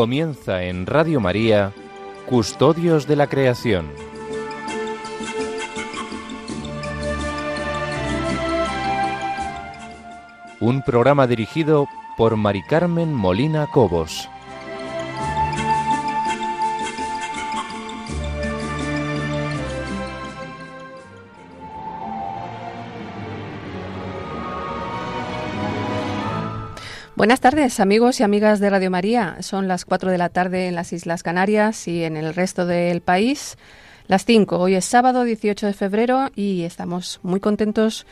Comienza en Radio María, Custodios de la Creación. Un programa dirigido por Mari Carmen Molina Cobos. Buenas tardes, amigos y amigas de Radio María. Son las 4 de la tarde en las Islas Canarias y en el resto del país. Las 5. Hoy es sábado 18 de febrero y estamos muy contentos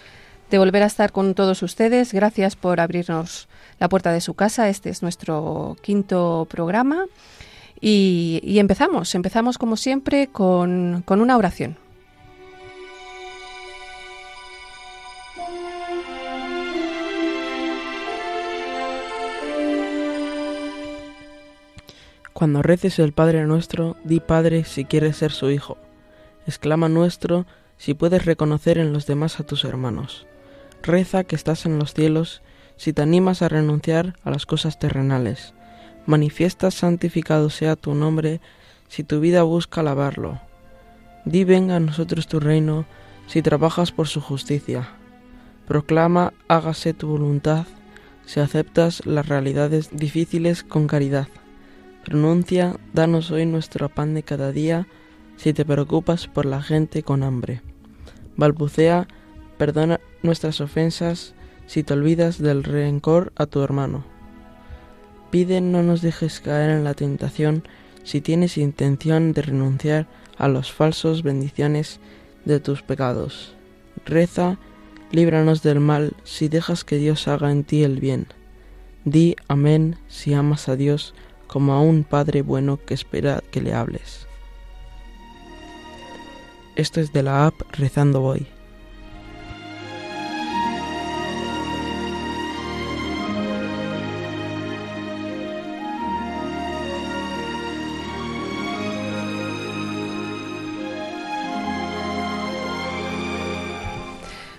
de volver a estar con todos ustedes. Gracias por abrirnos la puerta de su casa. Este es nuestro quinto programa. Y, empezamos, empezamos como siempre con, con una oración. Cuando reces el Padre nuestro, di Padre si quieres ser su Hijo. Exclama nuestro si puedes reconocer en los demás a tus hermanos. Reza que estás en los cielos si te animas a renunciar a las cosas terrenales. Manifiesta santificado sea tu nombre si tu vida busca alabarlo. Di venga a nosotros tu reino si trabajas por su justicia. Proclama hágase tu voluntad si aceptas las realidades difíciles con caridad. Pronuncia, danos hoy nuestro pan de cada día, si te preocupas por la gente con hambre. Balbucea, perdona nuestras ofensas, si te olvidas del rencor a tu hermano. Pide no nos dejes caer en la tentación, si tienes intención de renunciar a los falsos bendiciones de tus pecados. Reza, líbranos del mal, si dejas que Dios haga en ti el bien. Di amén si amas a Dios, como a un Padre bueno que espera que le hables. Esto es de la app Rezando Voy.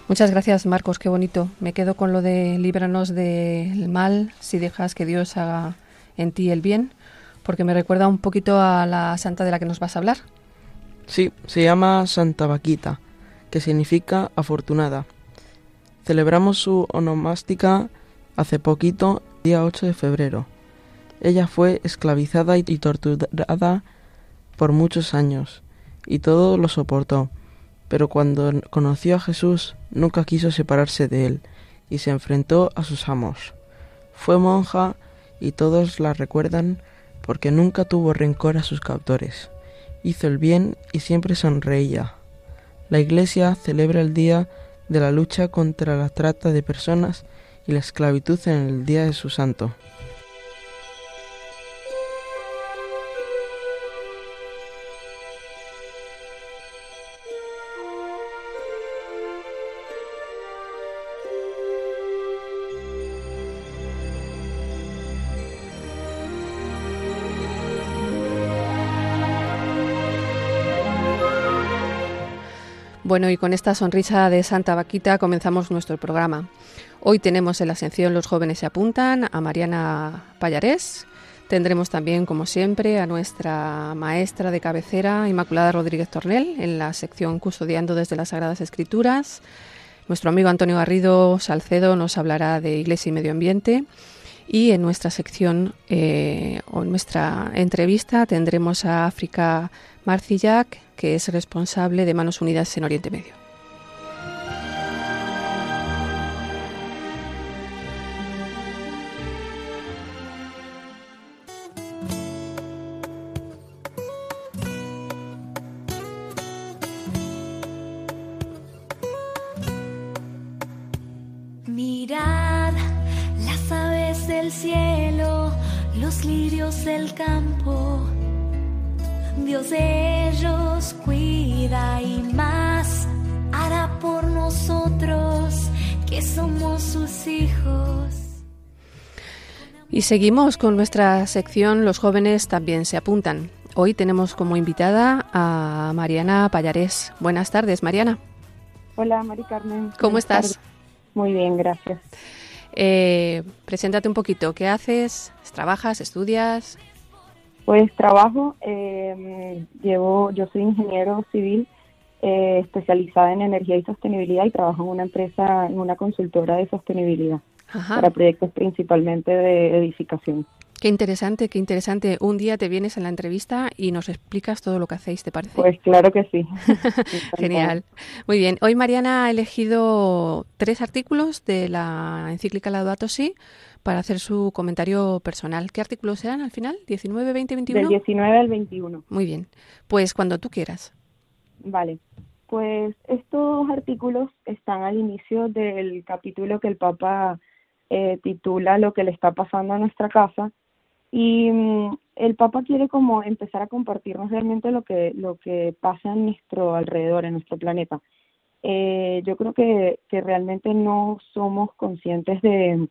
Muchas gracias, Marcos, qué bonito. Me quedo con lo de líbranos del mal si dejas que Dios haga en ti el bien, porque me recuerda un poquito a la santa de la que nos vas a hablar. Sí, se llama Santa Vaquita, que significa afortunada. Celebramos su onomástica hace poquito, día 8 de febrero. Ella fue esclavizada y torturada por muchos años, y todo lo soportó, pero cuando conoció a Jesús nunca quiso separarse de él, y se enfrentó a sus amos. Fue monja y todos la recuerdan porque nunca tuvo rencor a sus captores. Hizo el bien y siempre sonreía. La Iglesia celebra el día de la lucha contra la trata de personas y la esclavitud en el día de su santo. Y con esta sonrisa de Santa Vaquita comenzamos nuestro programa. Hoy tenemos en la sección Los jóvenes se apuntan a Mariana Payarés. Tendremos también, como siempre, a nuestra maestra de cabecera, Inmaculada Rodríguez Tornel, en la sección Custodiando desde las Sagradas Escrituras. Nuestro amigo Antonio Garrido Salcedo nos hablará de Iglesia y Medio Ambiente. Y en nuestra sección eh, o en nuestra entrevista tendremos a África Marcillac, que es responsable de Manos Unidas en Oriente Medio. Del cielo, los lirios del campo Dios de ellos cuida y más hará por nosotros que somos sus hijos. Y seguimos con nuestra sección Los jóvenes también se apuntan. Hoy tenemos como invitada a Mariana Payarés. Buenas tardes, Mariana. Hola, Mari Carmen. ¿Cómo estás? Muy bien, gracias. Eh, preséntate un poquito. ¿Qué haces? ¿Trabajas? ¿Estudias? Pues trabajo, eh, llevo, yo soy ingeniero civil eh, especializada en energía y sostenibilidad y trabajo en una empresa, en una consultora de sostenibilidad para proyectos principalmente de edificación. Qué interesante, qué interesante. Un día te vienes en la entrevista y nos explicas todo lo que hacéis, ¿te parece? Pues claro que sí. Genial. Muy bien. Hoy Mariana ha elegido tres artículos de la encíclica Laudato Si para hacer su comentario personal. ¿Qué artículos serán al final? ¿19, 20, 21? Del 19 al 21. Muy bien. Pues cuando tú quieras. Vale. Pues estos artículos están al inicio del capítulo que el Papa eh, titula Lo que le está pasando a nuestra casa y mm, el Papa quiere como empezar a compartirnos realmente lo que, lo que pasa en nuestro alrededor, en nuestro planeta. Eh, yo creo que, que realmente no somos conscientes de,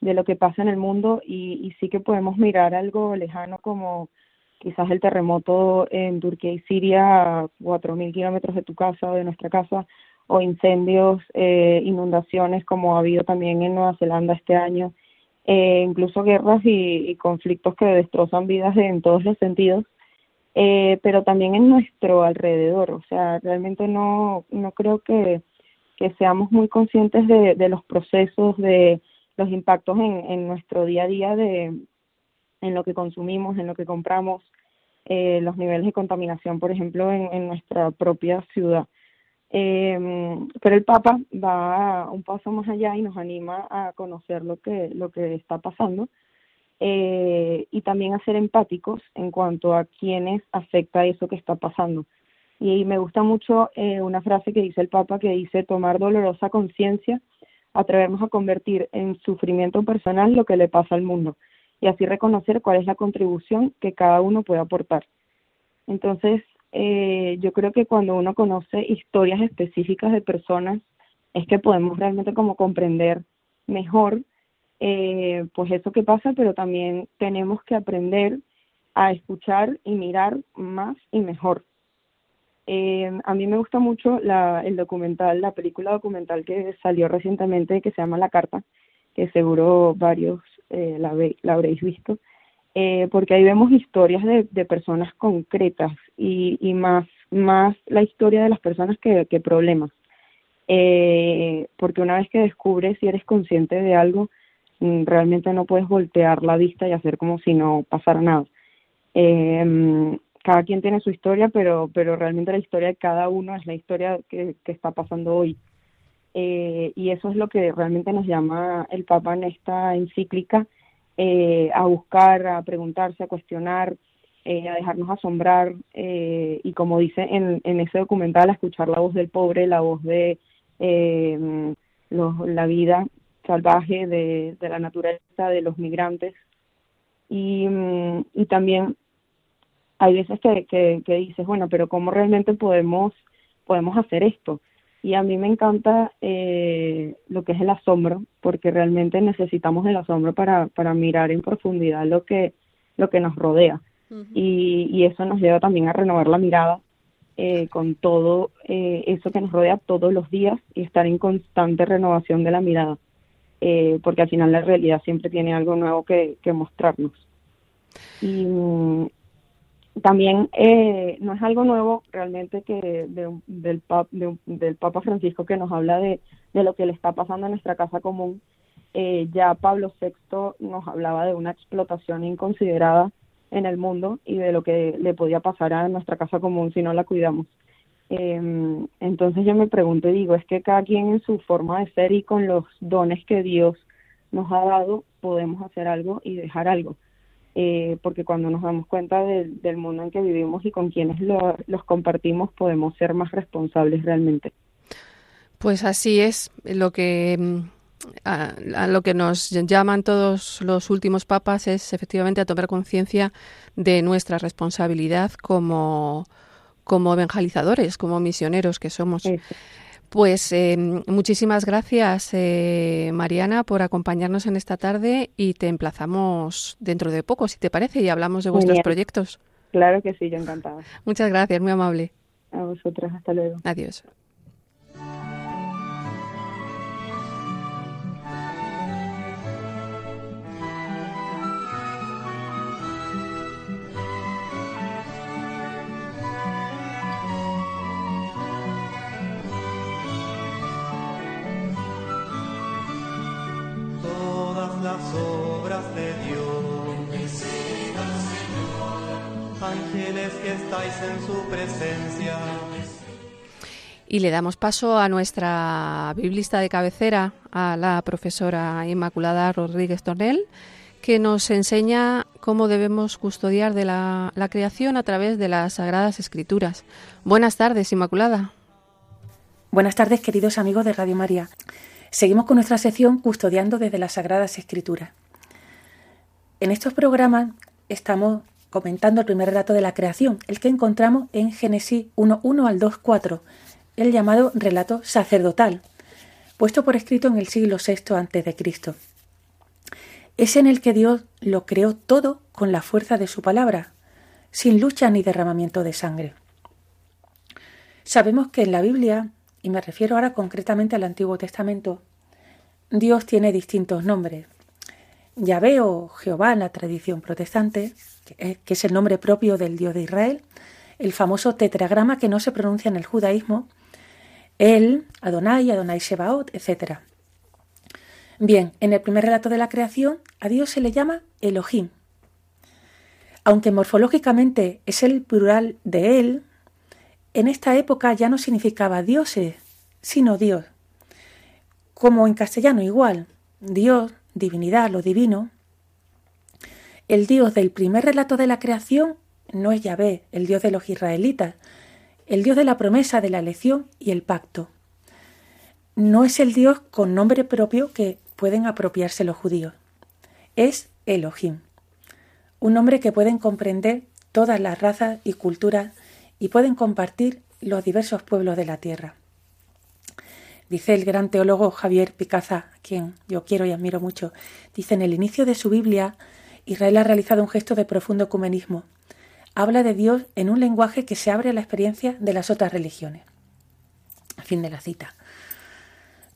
de lo que pasa en el mundo y, y sí que podemos mirar algo lejano como quizás el terremoto en Turquía y Siria a 4.000 kilómetros de tu casa o de nuestra casa, o incendios, eh, inundaciones como ha habido también en Nueva Zelanda este año eh, incluso guerras y, conflictos que destrozan vidas en todos los sentidos, eh, pero también en nuestro alrededor. O sea, realmente no, no creo que, que seamos muy conscientes de, de los procesos, de los impactos en, en nuestro día a día, de, en lo que consumimos, en lo que compramos, eh, los niveles de contaminación, por ejemplo, en, en nuestra propia ciudad. Eh, pero el Papa va un paso más allá y nos anima a conocer lo que, lo que está pasando eh, y también a ser empáticos en cuanto a quienes afecta eso que está pasando. Y me gusta mucho eh, una frase que dice el Papa que dice tomar dolorosa conciencia, atrevernos a convertir en sufrimiento personal lo que le pasa al mundo y así reconocer cuál es la contribución que cada uno puede aportar. Entonces, eh, yo creo que cuando uno conoce historias específicas de personas es que podemos realmente como comprender mejor eh, pues eso que pasa, pero también tenemos que aprender a escuchar y mirar más y mejor. Eh, a mí me gusta mucho la, el documental, la película documental que salió recientemente que se llama La Carta, que seguro varios eh, la, la habréis visto eh, porque ahí vemos historias de, de personas concretas y, y, más, más la historia de las personas que, que problemas. Eh, porque una vez que descubres y eres consciente de algo, mm, realmente no puedes voltear la vista y hacer como si no pasara nada. Eh, cada quien tiene su historia, pero, pero realmente la historia de cada uno es la historia que, que está pasando hoy. Eh, y eso es lo que realmente nos llama el Papa en esta encíclica, eh, a buscar, a preguntarse, a cuestionar, eh, a dejarnos asombrar eh, y como dice en, en ese documental, a escuchar la voz del pobre, la voz de eh, los, la vida salvaje de, la naturaleza, de los migrantes. Y, mm, y también hay veces que, que, que dices, bueno, pero ¿cómo realmente podemos, podemos hacer esto? Y a mí me encanta eh, lo que es el asombro porque realmente necesitamos el asombro para, para mirar en profundidad lo que lo que nos rodea. Y, y eso nos lleva también a renovar la mirada eh, con todo eh, eso que nos rodea todos los días y estar en constante renovación de la mirada eh, porque al final la realidad siempre tiene algo nuevo que, que mostrarnos. Y, mm, también eh, no es algo nuevo realmente que de, del, pap, de, del Papa Francisco que nos habla de, lo que le está pasando en nuestra casa común. Eh, ya Pablo VI nos hablaba de una explotación inconsiderada en el mundo y de lo que le podía pasar a nuestra casa común si no la cuidamos. Eh, entonces yo me pregunto y digo, es que cada quien en su forma de ser y con los dones que Dios nos ha dado podemos hacer algo y dejar algo eh, porque cuando nos damos cuenta de, del mundo en que vivimos y con quienes lo, los compartimos, podemos ser más responsables realmente. Pues así es lo que mm, a, a, lo que nos llaman todos los últimos papas es efectivamente a tomar conciencia de nuestra responsabilidad como como evangelizadores, como misioneros que somos. Sí. Pues eh, muchísimas gracias, eh, Mariana, por acompañarnos en esta tarde y te emplazamos dentro de poco, si te parece, y hablamos de vuestros proyectos. Claro que sí, yo encantada. Muchas gracias, muy amable. A vosotras, hasta luego. Adiós. Y le damos paso a nuestra biblista de cabecera, a la profesora Inmaculada Rodríguez Tornel, que nos enseña cómo debemos custodiar de la, la creación a través de las Sagradas Escrituras. Buenas tardes, Inmaculada. Buenas tardes, queridos amigos de Radio María. Seguimos con nuestra sección Custodiando desde las Sagradas Escrituras. En estos programas estamos comentando el primer relato de la creación, el que encontramos en Génesis 1.1 al 2.4, el llamado relato sacerdotal, puesto por escrito en el siglo VI a.C. Es en el que Dios lo creó todo con la fuerza de su palabra, sin lucha ni derramamiento de sangre. Sabemos que en la Biblia y me refiero ahora concretamente al Antiguo Testamento, Dios tiene distintos nombres. Yahvé o Jehová en la tradición protestante, que es el nombre propio del Dios de Israel, el famoso tetragrama que no se pronuncia en el judaísmo, El, Adonai, Adonai Shebaot, etc. Bien, en el primer relato de la creación, a Dios se le llama Elohim. Aunque morfológicamente es el plural de Él, en esta época ya no significaba dioses, sino Dios. Como en castellano igual, Dios, divinidad, lo divino. El Dios del primer relato de la creación no es Yahvé, el Dios de los israelitas, el Dios de la promesa, de la elección y el pacto. No es el Dios con nombre propio que pueden apropiarse los judíos. Es Elohim, un nombre que pueden comprender todas las razas y culturas y pueden compartir los diversos pueblos de la tierra. Dice el gran teólogo Javier Picaza, quien yo quiero y admiro mucho, dice en el inicio de su Biblia, Israel ha realizado un gesto de profundo ecumenismo. Habla de Dios en un lenguaje que se abre a la experiencia de las otras religiones. Fin de la cita.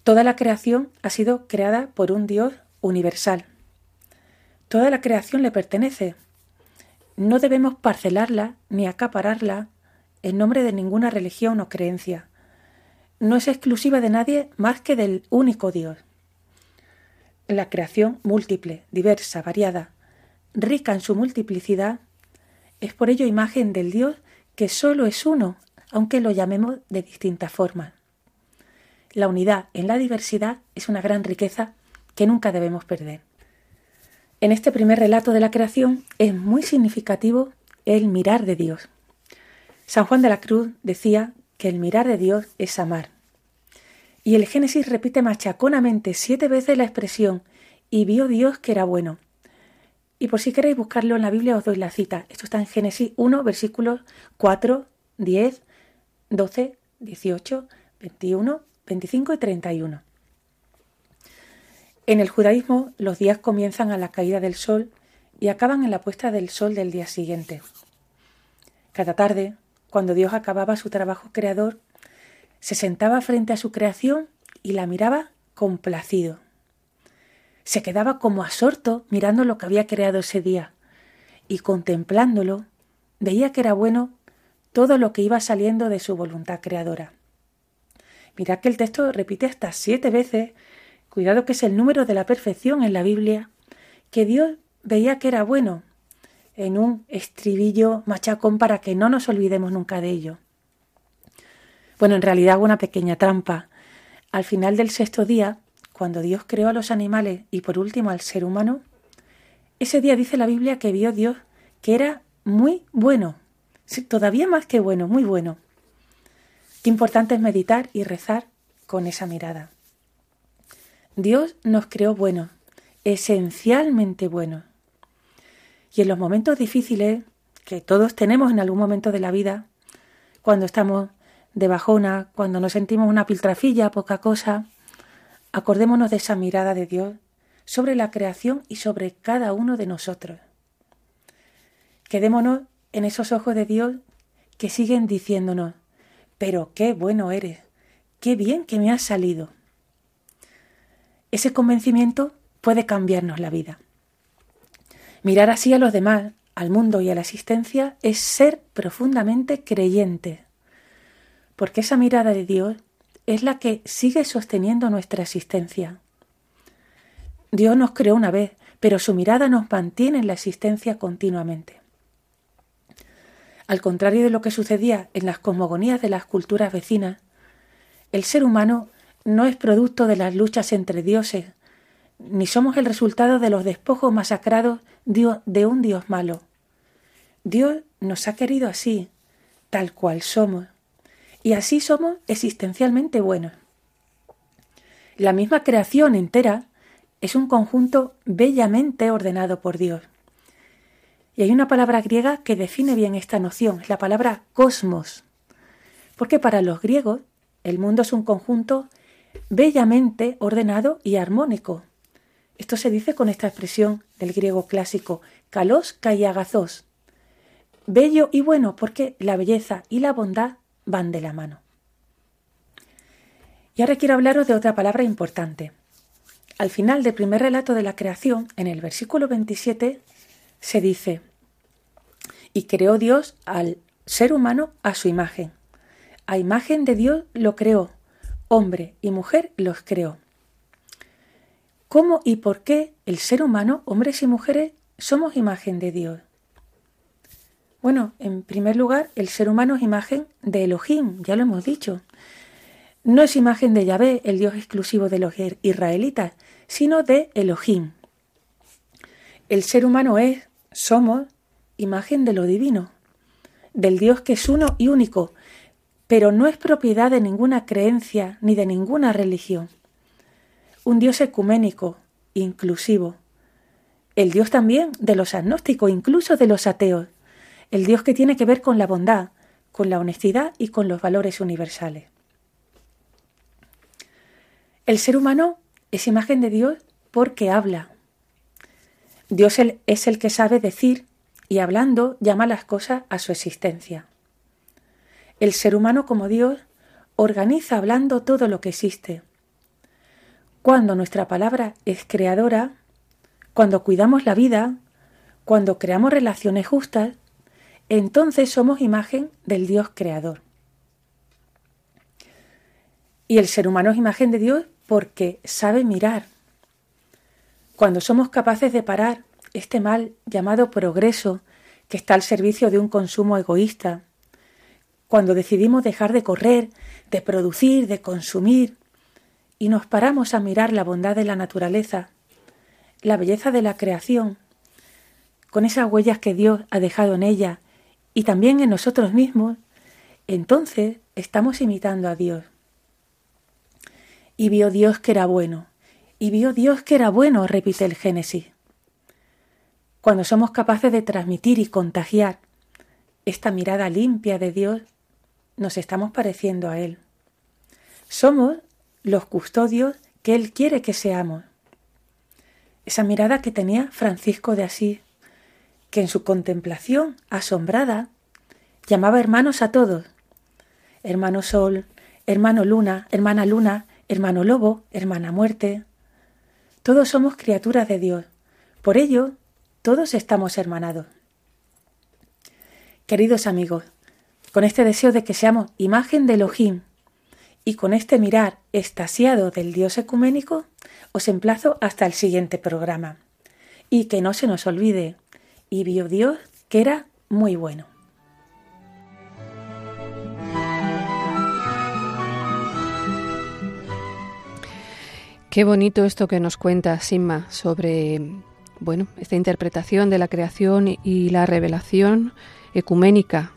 Toda la creación ha sido creada por un Dios universal. Toda la creación le pertenece. No debemos parcelarla ni acapararla en nombre de ninguna religión o creencia. No es exclusiva de nadie más que del único Dios. La creación múltiple, diversa, variada, rica en su multiplicidad, es por ello imagen del Dios que solo es uno, aunque lo llamemos de distintas formas. La unidad en la diversidad es una gran riqueza que nunca debemos perder. En este primer relato de la creación es muy significativo el mirar de Dios. San Juan de la Cruz decía que el mirar de Dios es amar. Y el Génesis repite machaconamente siete veces la expresión y vio Dios que era bueno. Y por si queréis buscarlo en la Biblia os doy la cita. Esto está en Génesis 1, versículos 4, 10, 12, 18, 21, 25 y 31. En el judaísmo los días comienzan a la caída del sol y acaban en la puesta del sol del día siguiente. Cada tarde cuando Dios acababa su trabajo creador, se sentaba frente a su creación y la miraba complacido. Se quedaba como absorto mirando lo que había creado ese día y contemplándolo veía que era bueno todo lo que iba saliendo de su voluntad creadora. Mirad que el texto repite hasta siete veces, cuidado que es el número de la perfección en la Biblia, que Dios veía que era bueno en un estribillo machacón para que no nos olvidemos nunca de ello. Bueno, en realidad hago una pequeña trampa. Al final del sexto día, cuando Dios creó a los animales y por último al ser humano, ese día dice la Biblia que vio Dios que era muy bueno, todavía más que bueno, muy bueno. Qué importante es meditar y rezar con esa mirada. Dios nos creó bueno, esencialmente bueno. Y en los momentos difíciles que todos tenemos en algún momento de la vida, cuando estamos de bajona, cuando nos sentimos una piltrafilla, poca cosa, acordémonos de esa mirada de Dios sobre la creación y sobre cada uno de nosotros. Quedémonos en esos ojos de Dios que siguen diciéndonos, pero qué bueno eres, qué bien que me has salido. Ese convencimiento puede cambiarnos la vida. Mirar así a los demás, al mundo y a la existencia es ser profundamente creyente, porque esa mirada de Dios es la que sigue sosteniendo nuestra existencia. Dios nos creó una vez, pero su mirada nos mantiene en la existencia continuamente. Al contrario de lo que sucedía en las cosmogonías de las culturas vecinas, el ser humano no es producto de las luchas entre dioses, ni somos el resultado de los despojos masacrados de un Dios malo. Dios nos ha querido así, tal cual somos, y así somos existencialmente buenos. La misma creación entera es un conjunto bellamente ordenado por Dios. Y hay una palabra griega que define bien esta noción, la palabra cosmos, porque para los griegos el mundo es un conjunto bellamente ordenado y armónico. Esto se dice con esta expresión del griego clásico, kalos kaiagazos. Bello y bueno porque la belleza y la bondad van de la mano. Y ahora quiero hablaros de otra palabra importante. Al final del primer relato de la creación, en el versículo 27, se dice, y creó Dios al ser humano a su imagen. A imagen de Dios lo creó, hombre y mujer los creó. ¿Cómo y por qué el ser humano, hombres y mujeres, somos imagen de Dios? Bueno, en primer lugar, el ser humano es imagen de Elohim, ya lo hemos dicho. No es imagen de Yahvé, el Dios exclusivo de los israelitas, sino de Elohim. El ser humano es, somos, imagen de lo divino, del Dios que es uno y único, pero no es propiedad de ninguna creencia ni de ninguna religión. Un Dios ecuménico, inclusivo. El Dios también de los agnósticos, incluso de los ateos. El Dios que tiene que ver con la bondad, con la honestidad y con los valores universales. El ser humano es imagen de Dios porque habla. Dios es el que sabe decir y hablando llama las cosas a su existencia. El ser humano como Dios organiza hablando todo lo que existe. Cuando nuestra palabra es creadora, cuando cuidamos la vida, cuando creamos relaciones justas, entonces somos imagen del Dios creador. Y el ser humano es imagen de Dios porque sabe mirar. Cuando somos capaces de parar este mal llamado progreso que está al servicio de un consumo egoísta, cuando decidimos dejar de correr, de producir, de consumir, y nos paramos a mirar la bondad de la naturaleza, la belleza de la creación, con esas huellas que Dios ha dejado en ella y también en nosotros mismos, entonces estamos imitando a Dios. Y vio Dios que era bueno, y vio Dios que era bueno, repite el Génesis. Cuando somos capaces de transmitir y contagiar esta mirada limpia de Dios, nos estamos pareciendo a Él. Somos los custodios que Él quiere que seamos. Esa mirada que tenía Francisco de Asís, que en su contemplación asombrada llamaba hermanos a todos. Hermano Sol, hermano Luna, hermana Luna, hermano Lobo, hermana Muerte. Todos somos criaturas de Dios. Por ello, todos estamos hermanados. Queridos amigos, con este deseo de que seamos imagen de Elohim y con este mirar estasiado del Dios ecuménico, os emplazo hasta el siguiente programa. Y que no se nos olvide, y vio Dios que era muy bueno. Qué bonito esto que nos cuenta Simma sobre bueno, esta interpretación de la creación y la revelación ecuménica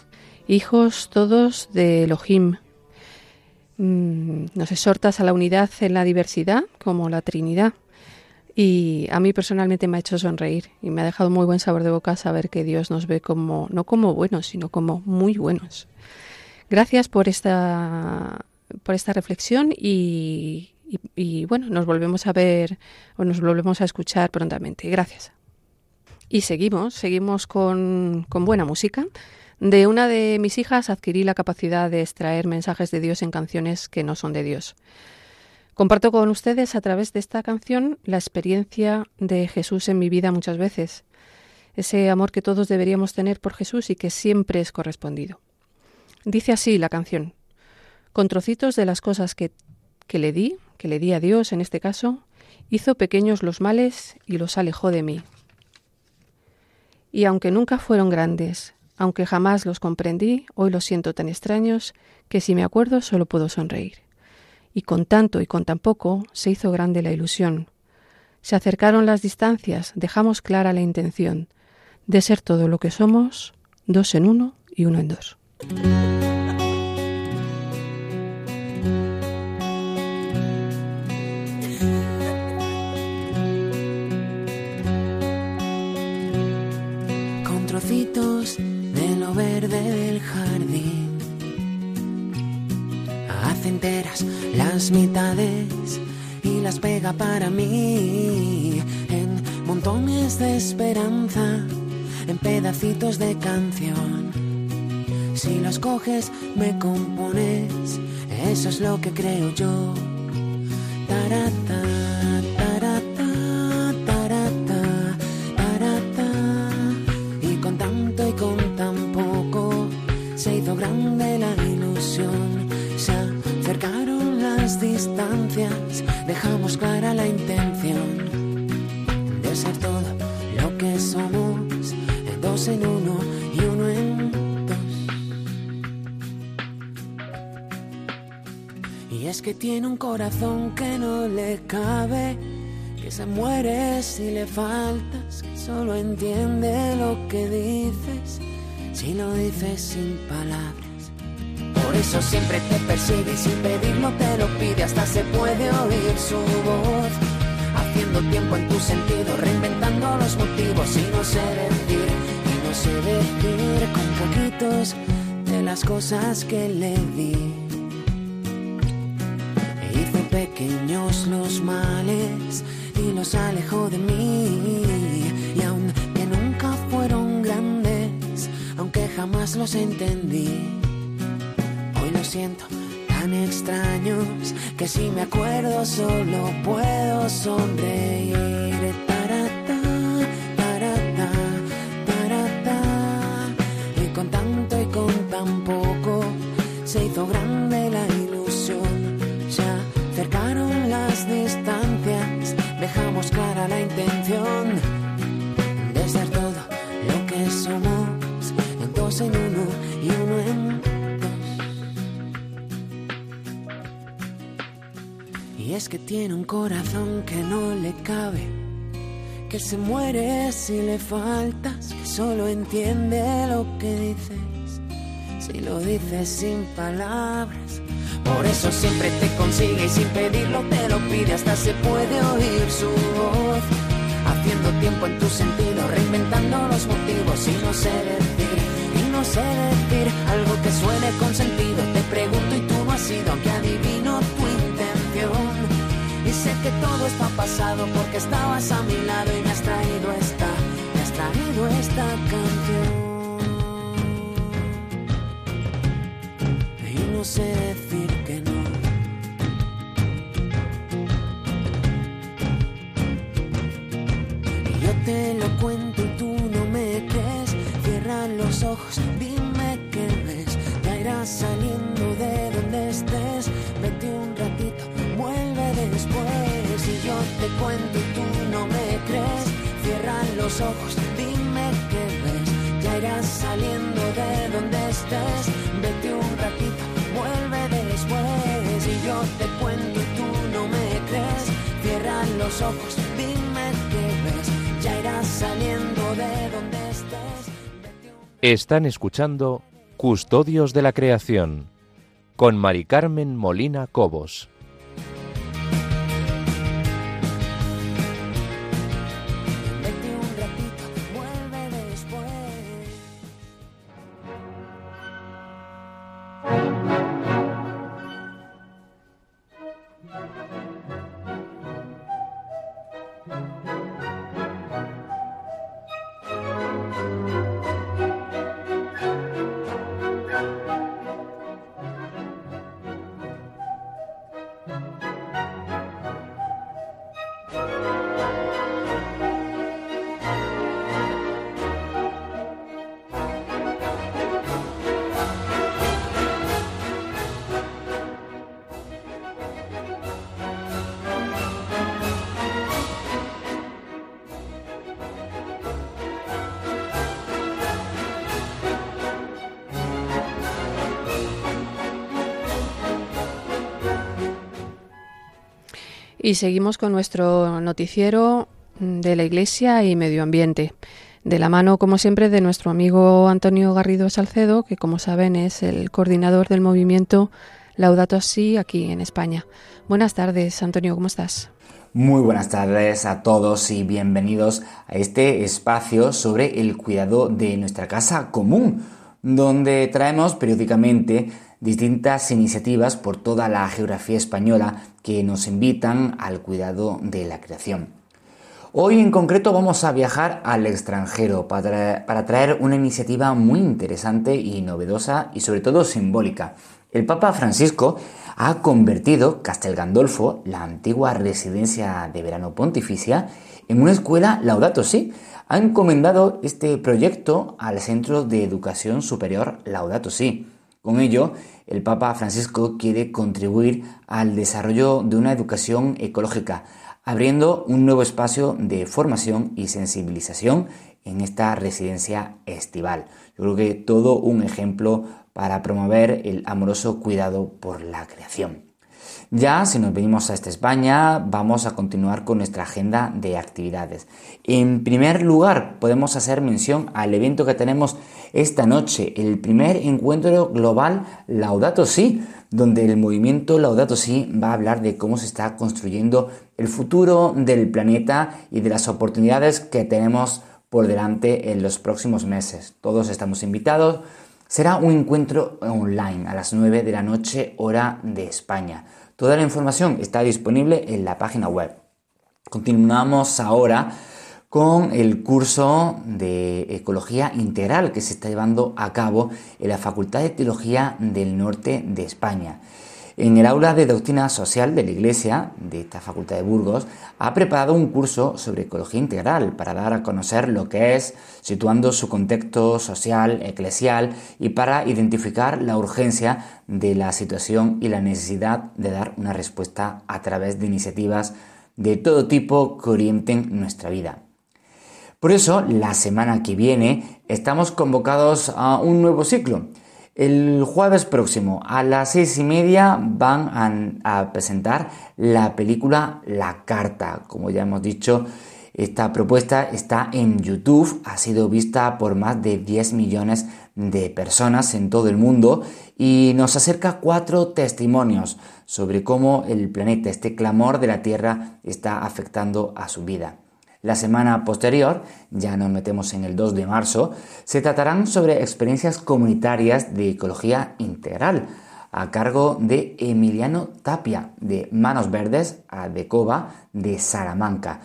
hijos todos de Elohim. Mm, nos exhortas a la unidad en la diversidad, como la Trinidad. Y a mí personalmente me ha hecho sonreír y me ha dejado muy buen sabor de boca saber que Dios nos ve como, no como buenos, sino como muy buenos. Gracias por esta, por esta reflexión y, bueno, nos volvemos a ver o nos volvemos a escuchar prontamente. Gracias. Y seguimos, seguimos con, con buena música. De una de mis hijas adquirí la capacidad de extraer mensajes de Dios en canciones que no son de Dios. Comparto con ustedes a través de esta canción la experiencia de Jesús en mi vida muchas veces, ese amor que todos deberíamos tener por Jesús y que siempre es correspondido. Dice así la canción, con trocitos de las cosas que, que le di, que le di a Dios en este caso, Hizo pequeños los males y los alejó de mí. Y aunque nunca fueron grandes, aunque jamás los comprendí, hoy los siento tan extraños que si me acuerdo solo puedo sonreír. Y con tanto y con tan poco se hizo grande la ilusión. Se acercaron las distancias, dejamos clara la intención de ser todo lo que somos, dos en uno y uno en dos. Con trocitos de lo verde del jardín, las mitades y las pega para mí en montones de esperanza, en pedacitos de canción. Si los coges, me compones, eso es lo que creo yo. Tarata, tiene un corazón que no le cabe, que se muere si le faltas, que solo entiende lo que dices, si lo dices sin palabras. Por eso siempre te persigue y sin pedirlo te lo pide, hasta se puede oír su voz. Haciendo tiempo en tu sentido, reinventando los motivos y no sé decir, y no sé decir con poquitos de las cosas que le di. Los alejó de mí. Y aunque nunca fueron grandes, aunque jamás los entendí, hoy los siento tan extraños que si me acuerdo solo puedo sonreír. Es que tiene un corazón que no le cabe, que se muere si le faltas, que solo entiende lo que dices, si lo dices sin palabras. Por eso siempre te consigue y sin pedirlo te lo pide, hasta se puede oír su voz. Haciendo tiempo en tu sentido, reinventando los motivos y no sé decir, y no sé decir algo que suene con sentido. Que todo está pasado porque estabas a mi lado y me has traído esta, me has traído esta canción. Y no sé decir que no. Y yo te lo cuento y tú no me crees. Cierra los ojos, dime qué ves. Ya irás saliendo te cuento y tú no me crees. Cierra los ojos, dime qué ves. Ya irás saliendo de donde estés. Vete un ratito, vuelve después. Y yo te cuento y tú no me crees. Cierra los ojos, dime qué ves. Ya irás saliendo de donde estés. Están escuchando Custodios de la Creación con Mari Carmen Molina Cobos. Y seguimos con nuestro noticiero de la Iglesia y Medio Ambiente. De la mano, como siempre, de nuestro amigo Antonio Garrido Salcedo, que como saben es el coordinador del movimiento Laudato Si aquí en España. Buenas tardes, Antonio, ¿cómo estás? Muy buenas tardes a todos y bienvenidos a este espacio sobre el cuidado de nuestra casa común, donde traemos periódicamente distintas iniciativas por toda la geografía española que nos invitan al cuidado de la creación. Hoy en concreto vamos a viajar al extranjero para, traer una iniciativa muy interesante y novedosa y sobre todo simbólica. El Papa Francisco ha convertido Castel Gandolfo, la antigua residencia de verano pontificia, en una escuela Laudato Si. Ha encomendado este proyecto al Centro de Educación Superior Laudato Si. Con ello, el Papa Francisco quiere contribuir al desarrollo de una educación ecológica, abriendo un nuevo espacio de formación y sensibilización en esta residencia estival. Yo creo que todo un ejemplo para promover el amoroso cuidado por la creación. Ya, si nos venimos a esta España, vamos a continuar con nuestra agenda de actividades. En primer lugar, podemos hacer mención al evento que tenemos esta noche, el primer encuentro global Laudato Si, donde el movimiento Laudato Si va a hablar de cómo se está construyendo el futuro del planeta y de las oportunidades que tenemos por delante en los próximos meses. Todos estamos invitados. Será un encuentro online a las 9 de la noche hora de España. Toda la información está disponible en la página web. Continuamos ahora con el curso de Ecología Integral que se está llevando a cabo en la Facultad de Teología del Norte de España. En el aula de doctrina social de la Iglesia de esta Facultad de Burgos ha preparado un curso sobre ecología integral para dar a conocer lo que es, situando su contexto social, eclesial y para identificar la urgencia de la situación y la necesidad de dar una respuesta a través de iniciativas de todo tipo que orienten nuestra vida. Por eso, la semana que viene estamos convocados a un nuevo ciclo el jueves próximo a las seis y media van a, presentar la película La Carta. Como ya hemos dicho, esta propuesta está en YouTube, ha sido vista por más de 10 millones de personas en todo el mundo y nos acerca cuatro testimonios sobre cómo el planeta, este clamor de la Tierra, está afectando a su vida. La semana posterior, ya nos metemos en el 2 de marzo, se tratarán sobre experiencias comunitarias de ecología integral a cargo de Emiliano Tapia de Manos Verdes a Decova de Salamanca.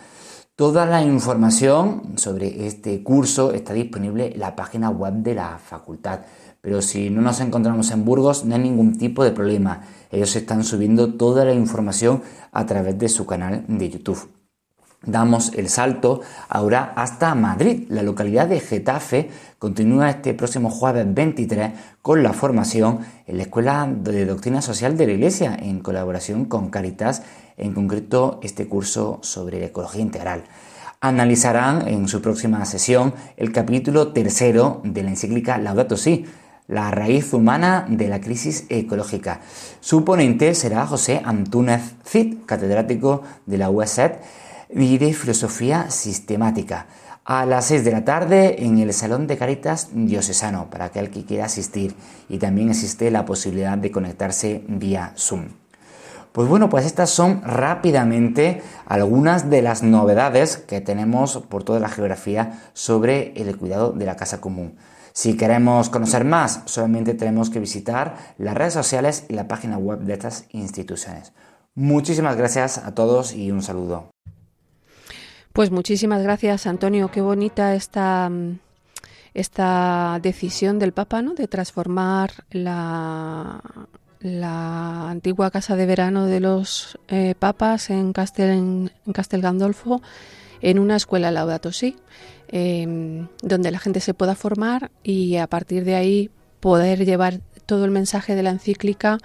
Toda la información sobre este curso está disponible en la página web de la facultad. Pero si no nos encontramos en Burgos, no hay ningún tipo de problema. Ellos están subiendo toda la información a través de su canal de YouTube damos el salto ahora hasta Madrid. La localidad de Getafe continúa este próximo jueves 23 con la formación en la Escuela de Doctrina Social de la Iglesia en colaboración con Caritas, en concreto este curso sobre ecología integral. Analizarán en su próxima sesión el capítulo tercero de la encíclica Laudato Si, la raíz humana de la crisis ecológica. Su ponente será José Antúnez Cid, catedrático de la USED de filosofía sistemática a las 6 de la tarde en el Salón de Caritas Diocesano para aquel que quiera asistir y también existe la posibilidad de conectarse vía Zoom. Pues bueno, pues estas son rápidamente algunas de las novedades que tenemos por toda la geografía sobre el cuidado de la casa común. Si queremos conocer más, solamente tenemos que visitar las redes sociales y la página web de estas instituciones. Muchísimas gracias a todos y un saludo. Pues muchísimas gracias, Antonio. Qué bonita esta, esta decisión del Papa, ¿no? De transformar la, la antigua casa de verano de los eh, papas en Castel, Gandolfo en una escuela Laudato Si, em, donde la gente se pueda formar y a partir de ahí poder llevar todo el mensaje de la encíclica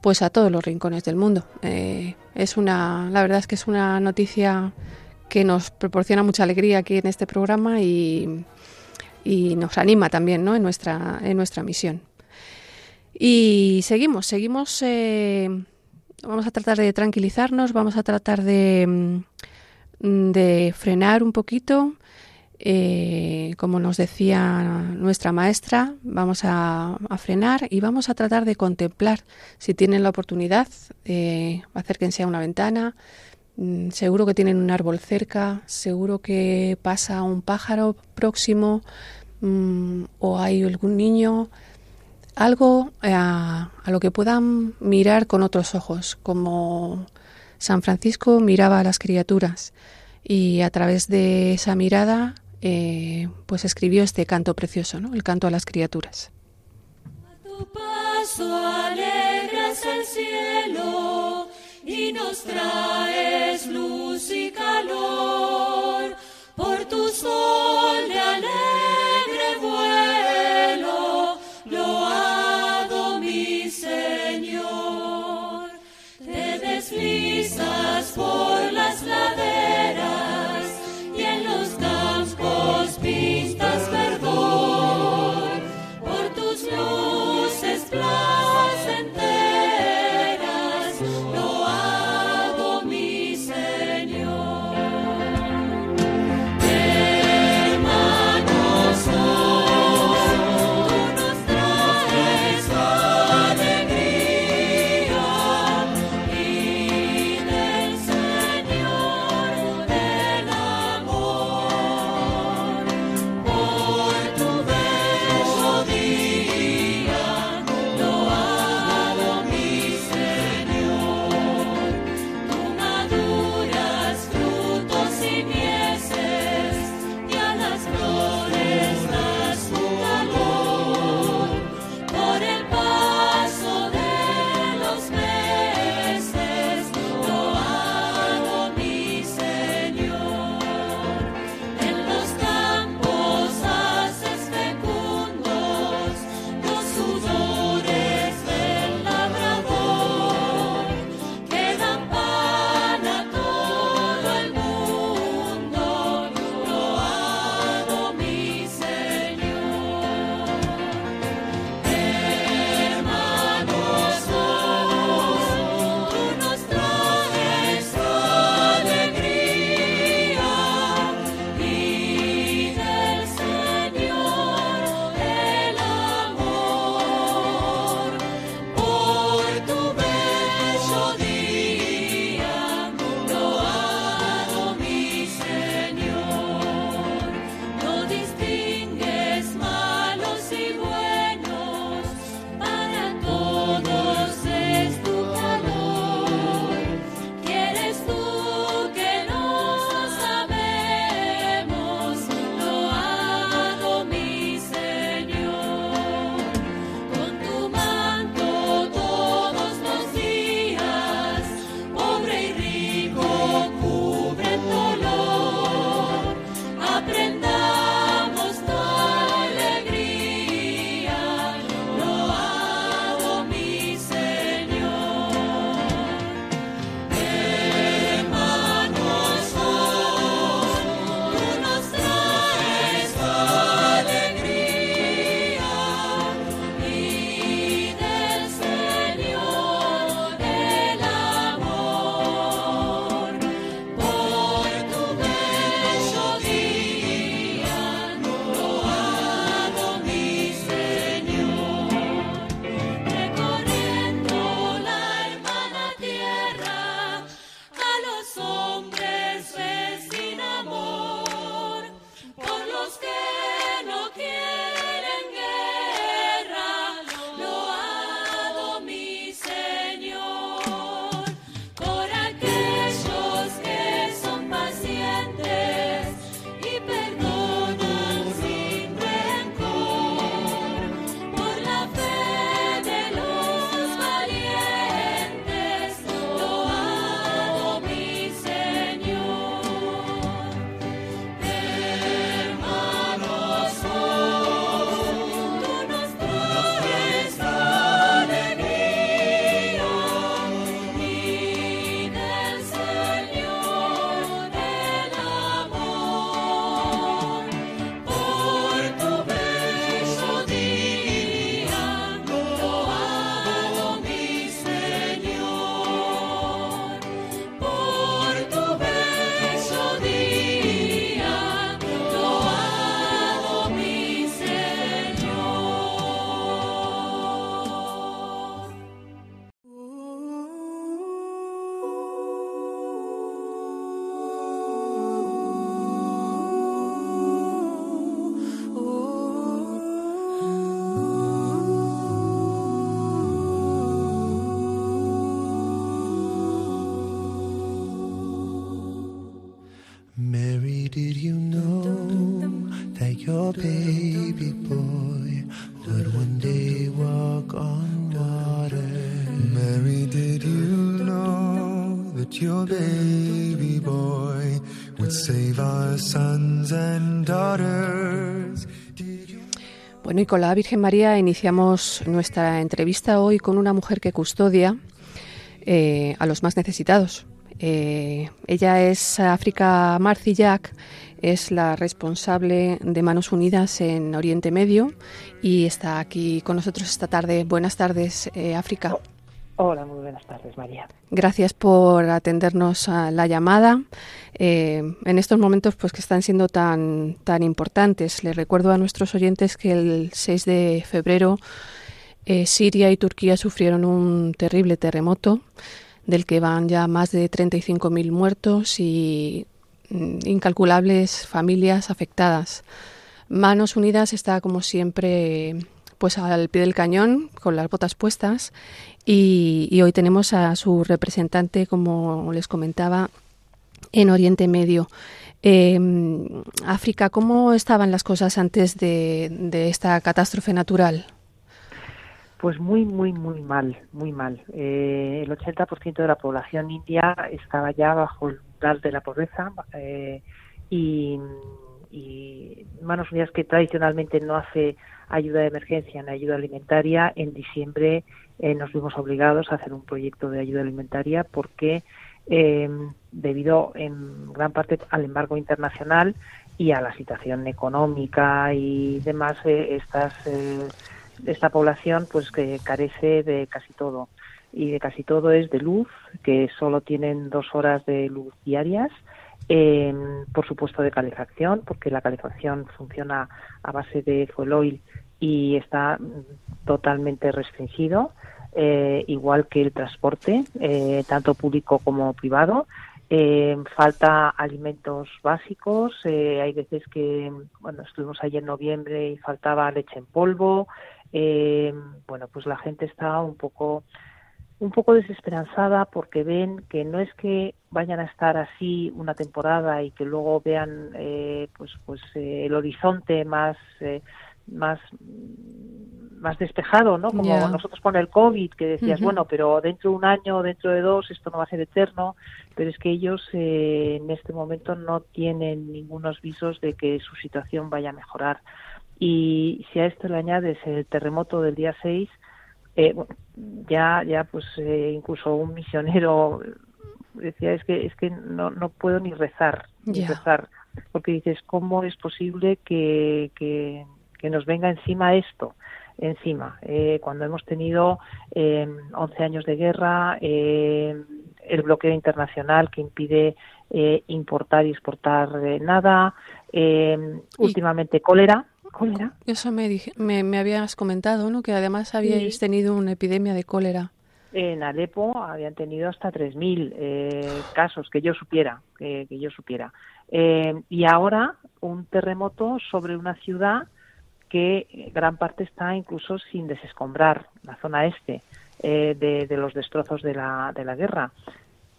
pues a todos los rincones del mundo. Eh, es una, la verdad es que es una noticia que nos proporciona mucha alegría aquí en este programa y, nos anima también ¿no? en, nuestra, en nuestra misión. Y seguimos, seguimos eh, vamos a tratar de tranquilizarnos, vamos a tratar de, mm, de frenar un poquito. Eh, como nos decía nuestra maestra, vamos a, a, frenar y vamos a tratar de contemplar. Si tienen la oportunidad, eh, acérquense a una ventana. Mm, seguro que tienen un árbol cerca, seguro que pasa un pájaro próximo mm, o hay algún niño algo eh, a, lo que puedan mirar con otros ojos, como San Francisco miraba a las criaturas y a través de esa mirada eh, pues escribió este canto precioso, ¿no? el canto a las criaturas. A tu paso cielo y nos traes for Bueno, y con la Virgen María iniciamos nuestra entrevista hoy con una mujer que custodia eh, a los más necesitados. Eh, ella es África Marcillac, es la responsable de Manos Unidas en Oriente Medio y está aquí con nosotros esta tarde. Buenas tardes, eh, África. Hola, muy buenas tardes, María. Gracias por atendernos a la llamada. Eh, en estos momentos pues que están siendo tan, tan importantes. Les recuerdo a nuestros oyentes que el 6 de febrero eh, Siria y Turquía sufrieron un terrible terremoto del que van ya más de 35.000 muertos y mm, incalculables familias afectadas. Manos Unidas está como siempre pues al pie del cañón con las botas puestas y, hoy tenemos a su representante, como les comentaba, en Oriente Medio. Em, África, ¿cómo estaban las cosas antes de, esta catástrofe natural? Pues muy, muy, muy mal, muy mal. Eh, el 80% de la población india estaba ya bajo el umbral de la pobreza eh, y, y Manos Unidas, que tradicionalmente no hace ayuda de emergencia ni ayuda alimentaria, en diciembre eh, nos vimos obligados a hacer un proyecto de ayuda alimentaria porque eh, debido en gran parte al embargo internacional y a la situación económica y demás, eh, estas, esta población pues que carece de casi todo. Y de casi todo es de luz, que solo tienen dos horas de luz diarias, por supuesto de calefacción, porque la calefacción funciona a base de fuel oil y está totalmente restringido, eh, igual que el transporte, eh, tanto público como privado. Eh, falta alimentos básicos. hay veces que, bueno, estuvimos allí en noviembre y faltaba leche en polvo. bueno, pues la gente está un poco un poco desesperanzada porque ven que no es que vayan a estar así una temporada y que luego vean pues pues el horizonte más más más despejado, ¿no? Como nosotros con el COVID, que decías, bueno, pero dentro de un año, dentro de dos, esto no va a ser eterno, pero es que ellos eh, en este momento no tienen ningunos visos de que su situación vaya a mejorar. Y si a esto le añades el terremoto del día 6, eh, ya, ya pues eh, incluso un misionero decía, es que, es que no, no puedo ni rezar, ni rezar, porque dices, ¿cómo es posible que, que que nos venga encima esto, encima, eh, cuando hemos tenido eh, 11 años de guerra, eh, el bloqueo internacional que impide eh, importar y exportar nada, últimamente cólera. ¿Cólera? Eso me, me, habías comentado, ¿no? Que además habíais tenido una epidemia de cólera. En Alepo habían tenido hasta 3.000 casos que yo supiera, que, que yo supiera. y ahora un terremoto sobre una ciudad que gran parte está incluso sin desescombrar, la zona este, eh, de, los destrozos de la, de la guerra.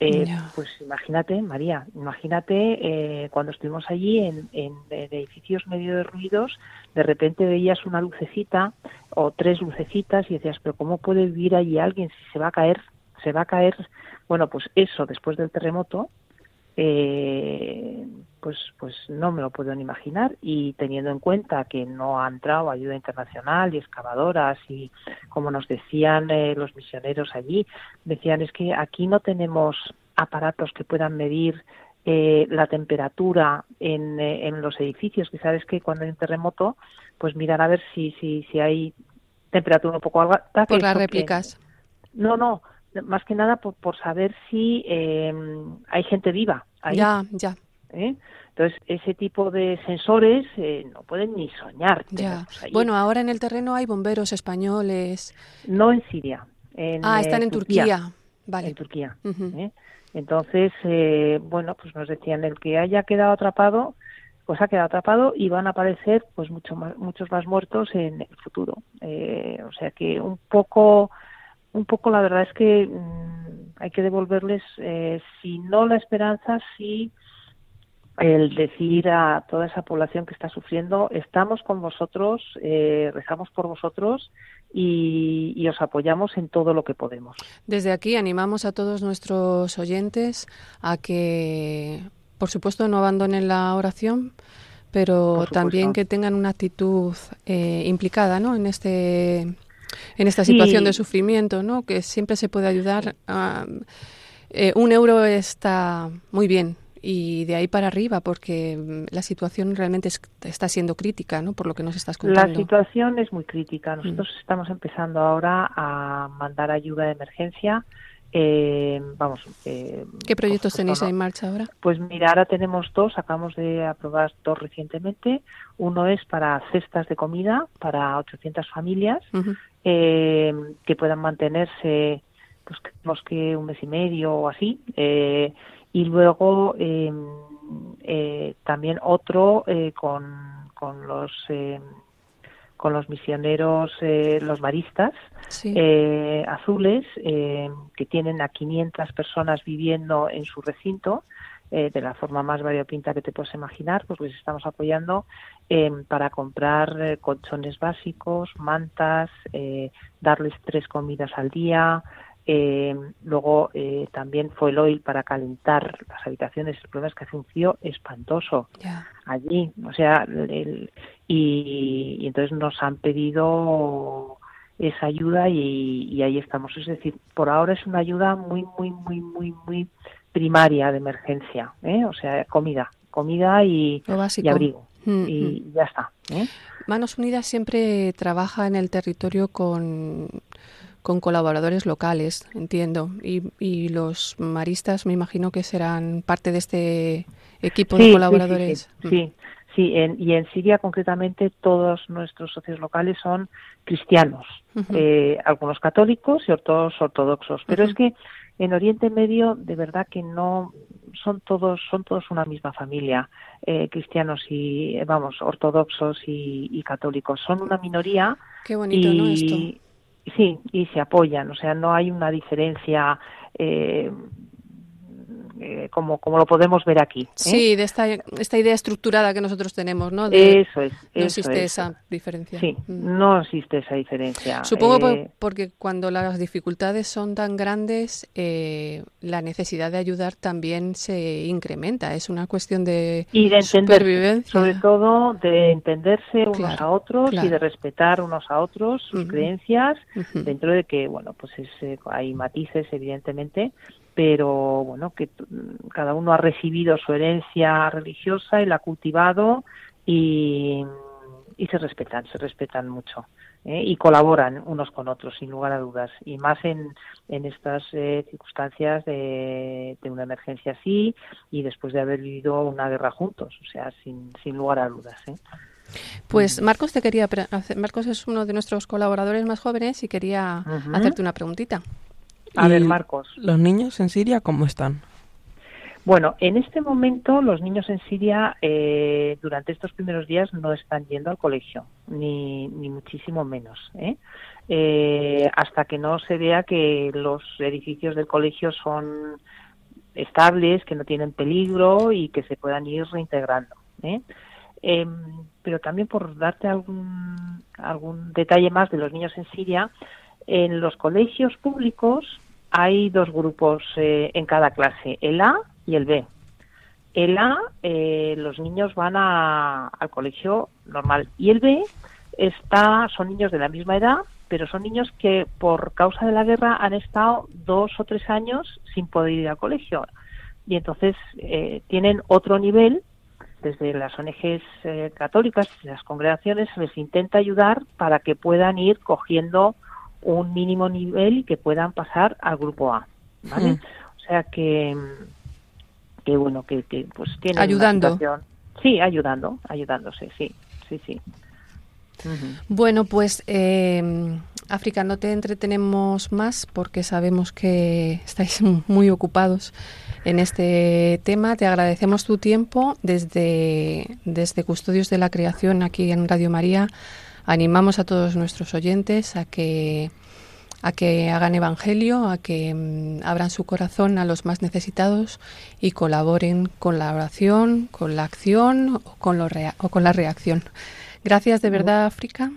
Eh, pues imagínate, María, imagínate eh, cuando estuvimos allí en, en, edificios medio de ruidos, de repente veías una lucecita o tres lucecitas y decías, pero ¿cómo puede vivir allí alguien si se va a caer? Se va a caer. Bueno, pues eso después del terremoto eh, pues pues no me lo puedo ni imaginar. Y teniendo en cuenta que no ha entrado ayuda internacional y excavadoras y como nos decían eh, los misioneros allí decían es que aquí no tenemos aparatos que puedan medir eh, la temperatura en, eh, en los edificios. Que sabes que cuando hay un terremoto pues mirar a ver si si si hay temperatura un poco alta por las réplicas. No no más que nada por, por saber si eh, hay gente viva ya, ya. ¿Eh? Entonces, ese tipo de sensores eh, no pueden ni soñar. Ya. Bueno, ahora en el terreno hay bomberos españoles. No en Siria. En, ah, están en Turquía. Vale. En Turquía. ¿eh? Entonces, bueno, pues nos decían, el que haya quedado atrapado, pues ha quedado atrapado y van a aparecer pues mucho más, muchos más muertos en el futuro. o sea que un poco un poco la verdad es que mm, hay que devolverles, eh, si no la esperanza, sí el decir a toda esa población que está sufriendo, estamos con vosotros, eh, rezamos por vosotros y, y, os apoyamos en todo lo que podemos. Desde aquí animamos a todos nuestros oyentes a que, por supuesto, no abandonen la oración, pero también que tengan una actitud eh, implicada ¿no? en este en esta situación sí. de sufrimiento, ¿no? que siempre se puede ayudar. A, eh, un euro está muy bien, y de ahí para arriba, porque mm, la situación realmente es, está siendo crítica, ¿no? Por lo que nos estás contando. La situación es muy crítica. Nosotros mm. estamos empezando ahora a mandar ayuda de emergencia. Eh, vamos. Eh, ¿Qué proyectos tenéis en marcha ahora? Pues mira, ahora tenemos dos. Acabamos de aprobar dos recientemente. Uno es para cestas de comida para 800 familias uh -huh. eh, que puedan mantenerse, pues que un mes y medio o así. Eh, y luego eh, eh, también otro eh, con, con los con los misioneros los maristas sí. azules que tienen a 500 personas viviendo en su recinto de la forma más variopinta que te puedes imaginar, pues les estamos apoyando para comprar colchones básicos, mantas, darles tres comidas al día, eh, luego eh, también fue el oil para calentar las habitaciones. El problema es que hace un frío espantoso yeah. allí. O sea, el, y, y, entonces nos han pedido esa ayuda y, y, ahí estamos. Es decir, por ahora es una ayuda muy, muy, muy, muy, muy primaria de emergencia. ¿eh? O sea, comida, comida y, y abrigo. Mm, y mm. ya está. ¿eh? Manos Unidas siempre trabaja en el territorio con con colaboradores locales, entiendo. Y, y, los maristas me imagino que serán parte de este equipo sí, de colaboradores. Sí, sí, sí. sí en, y en Siria concretamente todos nuestros socios locales son cristianos, uh -huh. eh, algunos católicos y otros ortodoxos. Pero uh -huh. es que en Oriente Medio de verdad que no son todos son todos una misma familia eh, cristianos y vamos ortodoxos y, y, católicos son una minoría Qué bonito, y, ¿no? Esto Sí, y se apoyan, o sea, no hay una diferencia eh, eh, como, como lo podemos ver aquí. ¿eh? Sí, de esta, esta idea estructurada que nosotros tenemos, ¿no? De, eso es. No eso existe es. esa diferencia. Sí, mm. no existe esa diferencia. Supongo eh, por, porque cuando las dificultades son tan grandes, eh, la necesidad de ayudar también se incrementa. Es una cuestión de, y de supervivencia. Sobre todo de entenderse unos claro, a otros claro. y de respetar unos a otros sus uh -huh. creencias, uh -huh. dentro de que, bueno, pues es, hay matices, evidentemente, pero bueno, que cada uno ha recibido su herencia religiosa y la ha cultivado y, y se respetan, se respetan mucho. ¿eh? y colaboran unos con otros, sin lugar a dudas, y más en, en estas eh, circunstancias de, de, una emergencia así y después de haber vivido una guerra juntos, o sea, sin, sin lugar a dudas. ¿eh? Pues Marcos te quería Marcos es uno de nuestros colaboradores más jóvenes y quería uh -huh. hacerte una preguntita. A ver, Marcos. ¿Los niños en Siria cómo están? Bueno, en este momento los niños en Siria eh, durante estos primeros días no están yendo al colegio, ni, ni muchísimo menos. ¿eh? Eh, hasta que no se vea que los edificios del colegio son estables, que no tienen peligro y que se puedan ir reintegrando. Eh, pero también por darte algún, algún detalle más de los niños en Siria, en los colegios públicos hay dos grupos eh, en cada clase, el A y el B. El A, eh, los niños van a, al colegio normal y el B está, son niños de la misma edad, pero son niños que por causa de la guerra han estado dos o tres años sin poder ir al colegio y entonces eh, tienen otro nivel. Desde las ONGs eh, católicas, las congregaciones, les intenta ayudar para que puedan ir cogiendo un mínimo nivel y que puedan pasar al grupo A. ¿vale? Mm. O sea que, que bueno, que, que pues tienen ayudando. Sí, ayudando, ayudándose, sí, sí, sí. Uh -huh. Bueno, pues eh, África, no te entretenemos más porque sabemos que estáis muy ocupados en este tema. Te agradecemos tu tiempo desde, desde Custodios de la Creación aquí en Radio María animamos a todos nuestros oyentes a que a que hagan evangelio, a que mm, abran su corazón a los más necesitados y colaboren con la oración, con la acción o con, lo o con la reacción. Gracias de verdad, África.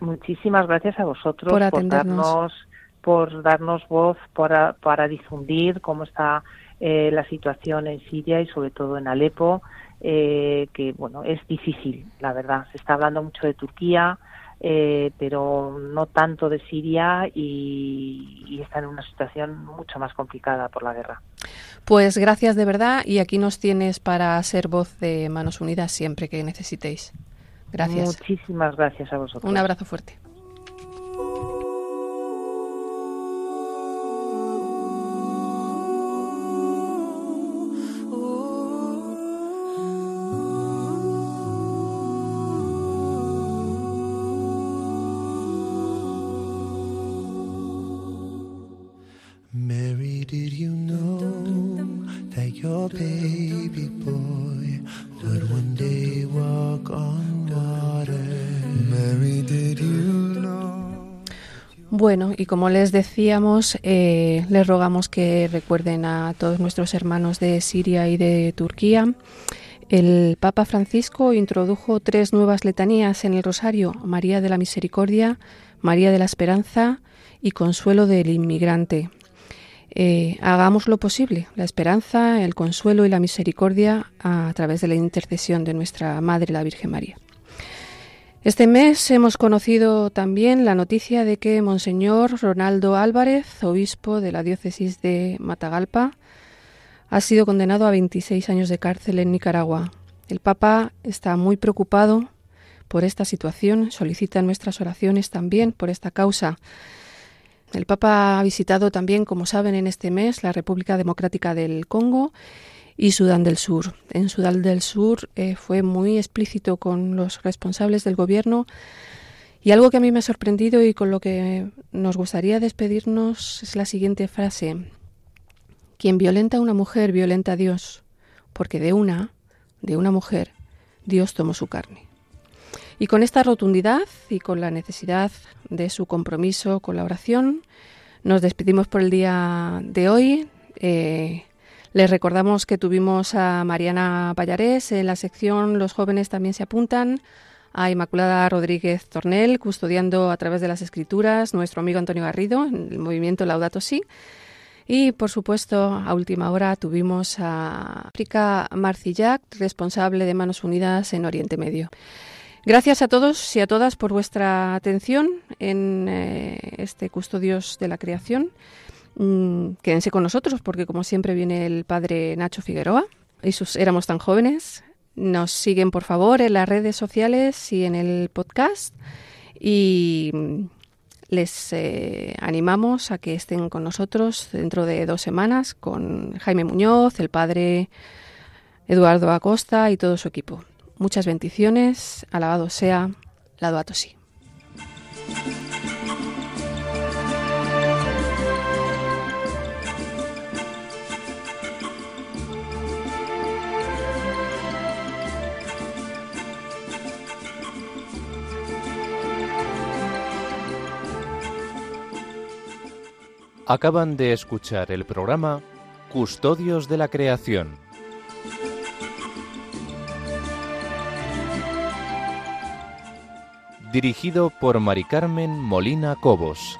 Muchísimas gracias a vosotros por, darnos, por darnos voz, para, para difundir cómo está eh, la situación en Siria y sobre todo en Alepo, eh, que bueno es difícil, la verdad. Se está hablando mucho de Turquía, eh, pero no tanto de Siria y, y, está en una situación mucho más complicada por la guerra. Pues gracias de verdad y aquí nos tienes para ser voz de Manos Unidas siempre que necesitéis. Gracias. Muchísimas gracias a vosotros. Un abrazo fuerte. Bueno, y como les decíamos, eh, les rogamos que recuerden a todos nuestros hermanos de Siria y de Turquía. El Papa Francisco introdujo tres nuevas letanías en el Rosario, María de la Misericordia, María de la Esperanza y Consuelo del Inmigrante. Eh, hagamos lo posible, la esperanza, el consuelo y la misericordia a través de la intercesión de nuestra Madre, la Virgen María. Este mes hemos conocido también la noticia de que Monseñor Ronaldo Álvarez, obispo de la diócesis de Matagalpa, ha sido condenado a 26 años de cárcel en Nicaragua. El Papa está muy preocupado por esta situación, solicita nuestras oraciones también por esta causa. El Papa ha visitado también, como saben, en este mes la República Democrática del Congo y Sudán del Sur. En Sudán del Sur eh, fue muy explícito con los responsables del gobierno y algo que a mí me ha sorprendido y con lo que nos gustaría despedirnos es la siguiente frase. Quien violenta a una mujer violenta a Dios, porque de una, de una mujer, Dios tomó su carne. Y con esta rotundidad y con la necesidad de su compromiso con la oración, nos despedimos por el día de hoy. Eh, les recordamos que tuvimos a Mariana Pallarés en la sección Los jóvenes también se apuntan, a Inmaculada Rodríguez Tornel custodiando a través de las escrituras, nuestro amigo Antonio Garrido en el movimiento Laudato Si. Y por supuesto, a última hora tuvimos a África Marcillac, responsable de Manos Unidas en Oriente Medio. Gracias a todos y a todas por vuestra atención en eh, este Custodios de la Creación. Mm, quédense con nosotros porque como siempre viene el padre Nacho Figueroa y sus éramos tan jóvenes. Nos siguen por favor en las redes sociales y en el podcast y mm, les eh, animamos a que estén con nosotros dentro de dos semanas con Jaime Muñoz, el padre Eduardo Acosta y todo su equipo. Muchas bendiciones, alabado sea, la Si. Acaban de escuchar el programa Custodios de la Creación. Dirigido por Mari Carmen Molina Cobos.